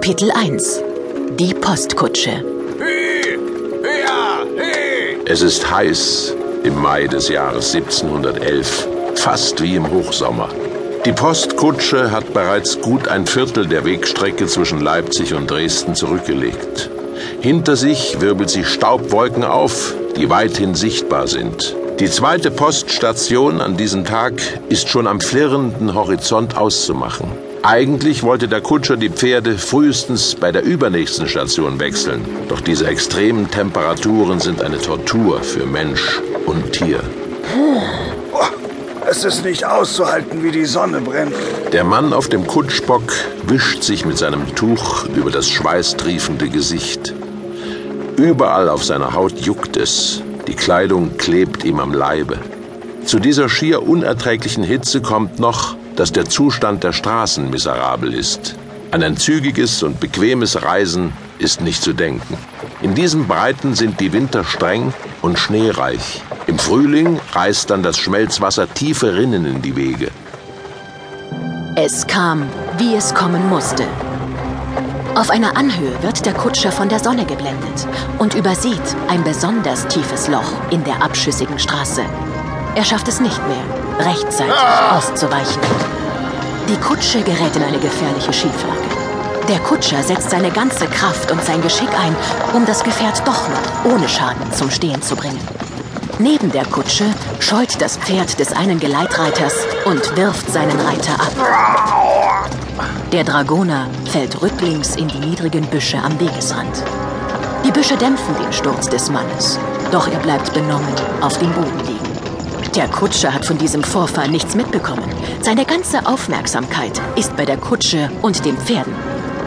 Kapitel 1 Die Postkutsche Es ist heiß im Mai des Jahres 1711, fast wie im Hochsommer. Die Postkutsche hat bereits gut ein Viertel der Wegstrecke zwischen Leipzig und Dresden zurückgelegt. Hinter sich wirbelt sie Staubwolken auf, die weithin sichtbar sind. Die zweite Poststation an diesem Tag ist schon am flirrenden Horizont auszumachen. Eigentlich wollte der Kutscher die Pferde frühestens bei der übernächsten Station wechseln. Doch diese extremen Temperaturen sind eine Tortur für Mensch und Tier. Es ist nicht auszuhalten, wie die Sonne brennt. Der Mann auf dem Kutschbock wischt sich mit seinem Tuch über das schweißtriefende Gesicht. Überall auf seiner Haut juckt es. Die Kleidung klebt ihm am Leibe. Zu dieser schier unerträglichen Hitze kommt noch, dass der Zustand der Straßen miserabel ist. An ein zügiges und bequemes Reisen ist nicht zu denken. In diesen Breiten sind die Winter streng und schneereich. Im Frühling reißt dann das Schmelzwasser tiefe Rinnen in die Wege. Es kam, wie es kommen musste. Auf einer Anhöhe wird der Kutscher von der Sonne geblendet und übersieht ein besonders tiefes Loch in der abschüssigen Straße. Er schafft es nicht mehr, rechtzeitig auszuweichen. Die Kutsche gerät in eine gefährliche Schieflage. Der Kutscher setzt seine ganze Kraft und sein Geschick ein, um das Gefährt doch noch ohne Schaden zum Stehen zu bringen. Neben der Kutsche scheut das Pferd des einen Geleitreiters und wirft seinen Reiter ab. Der Dragoner fällt rücklings in die niedrigen Büsche am Wegesrand. Die Büsche dämpfen den Sturz des Mannes, doch er bleibt benommen auf dem Boden liegen. Der Kutscher hat von diesem Vorfall nichts mitbekommen. Seine ganze Aufmerksamkeit ist bei der Kutsche und den Pferden.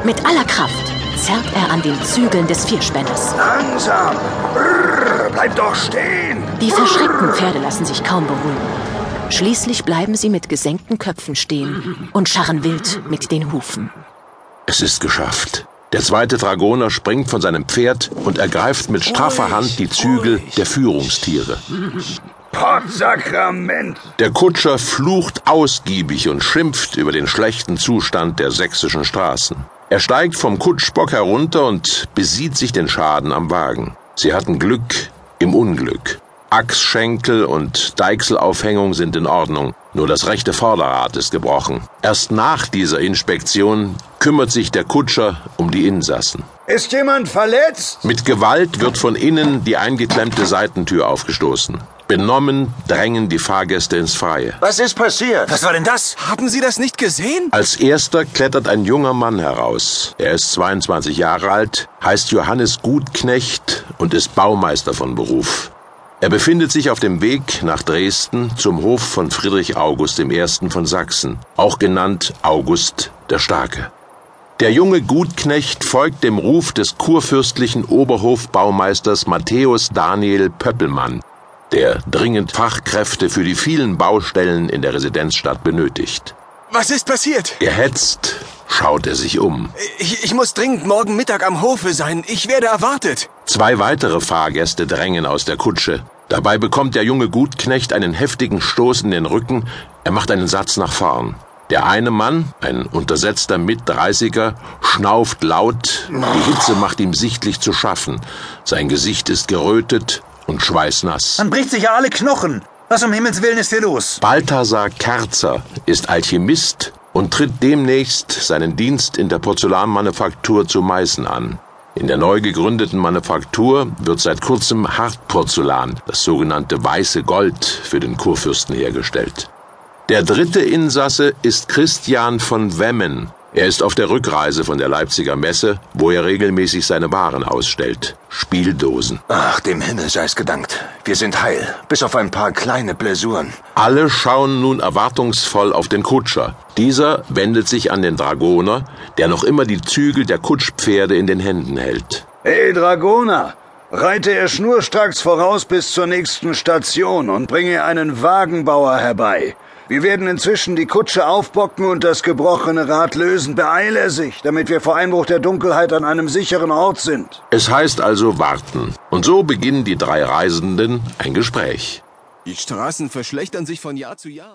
Mit aller Kraft zerrt er an den Zügeln des Vierspänners. Langsam! Brrr, bleib doch stehen! Die verschreckten Pferde lassen sich kaum beruhigen. Schließlich bleiben sie mit gesenkten Köpfen stehen und scharren wild mit den Hufen. Es ist geschafft. Der zweite Dragoner springt von seinem Pferd und ergreift mit straffer Hand die Zügel der Führungstiere. Pottsakrament! Der Kutscher flucht ausgiebig und schimpft über den schlechten Zustand der sächsischen Straßen. Er steigt vom Kutschbock herunter und besieht sich den Schaden am Wagen. Sie hatten Glück im Unglück. Achsschenkel und Deichselaufhängung sind in Ordnung, nur das rechte Vorderrad ist gebrochen. Erst nach dieser Inspektion kümmert sich der Kutscher um die Insassen. Ist jemand verletzt? Mit Gewalt wird von innen die eingeklemmte Seitentür aufgestoßen. Benommen drängen die Fahrgäste ins Freie. Was ist passiert? Was war denn das? Haben Sie das nicht gesehen? Als erster klettert ein junger Mann heraus. Er ist 22 Jahre alt, heißt Johannes Gutknecht und ist Baumeister von Beruf. Er befindet sich auf dem Weg nach Dresden zum Hof von Friedrich August I. von Sachsen, auch genannt August der Starke. Der junge Gutknecht folgt dem Ruf des kurfürstlichen Oberhofbaumeisters Matthäus Daniel Pöppelmann, der dringend Fachkräfte für die vielen Baustellen in der Residenzstadt benötigt. Was ist passiert? Gehetzt schaut er sich um. Ich, ich muss dringend morgen Mittag am Hofe sein. Ich werde erwartet. Zwei weitere Fahrgäste drängen aus der Kutsche. Dabei bekommt der junge Gutknecht einen heftigen Stoß in den Rücken. Er macht einen Satz nach vorn. Der eine Mann, ein untersetzter Mitdreißiger, schnauft laut. Die Hitze macht ihm sichtlich zu schaffen. Sein Gesicht ist gerötet und schweißnass. Man bricht sich ja alle Knochen. Was um Himmels Willen ist hier los? Balthasar Kerzer ist Alchemist und tritt demnächst seinen Dienst in der Porzellanmanufaktur zu Meißen an. In der neu gegründeten Manufaktur wird seit kurzem Hartporzellan, das sogenannte weiße Gold, für den Kurfürsten hergestellt. Der dritte Insasse ist Christian von Wemmen, er ist auf der Rückreise von der Leipziger Messe, wo er regelmäßig seine Waren ausstellt. Spieldosen. Ach, dem Himmel sei es gedankt. Wir sind heil, bis auf ein paar kleine Blessuren. Alle schauen nun erwartungsvoll auf den Kutscher. Dieser wendet sich an den Dragoner, der noch immer die Zügel der Kutschpferde in den Händen hält. Hey, Dragoner! Reite er schnurstracks voraus bis zur nächsten Station und bringe einen Wagenbauer herbei. Wir werden inzwischen die Kutsche aufbocken und das gebrochene Rad lösen. Beeile sich, damit wir vor Einbruch der Dunkelheit an einem sicheren Ort sind. Es heißt also warten. Und so beginnen die drei Reisenden ein Gespräch. Die Straßen verschlechtern sich von Jahr zu Jahr.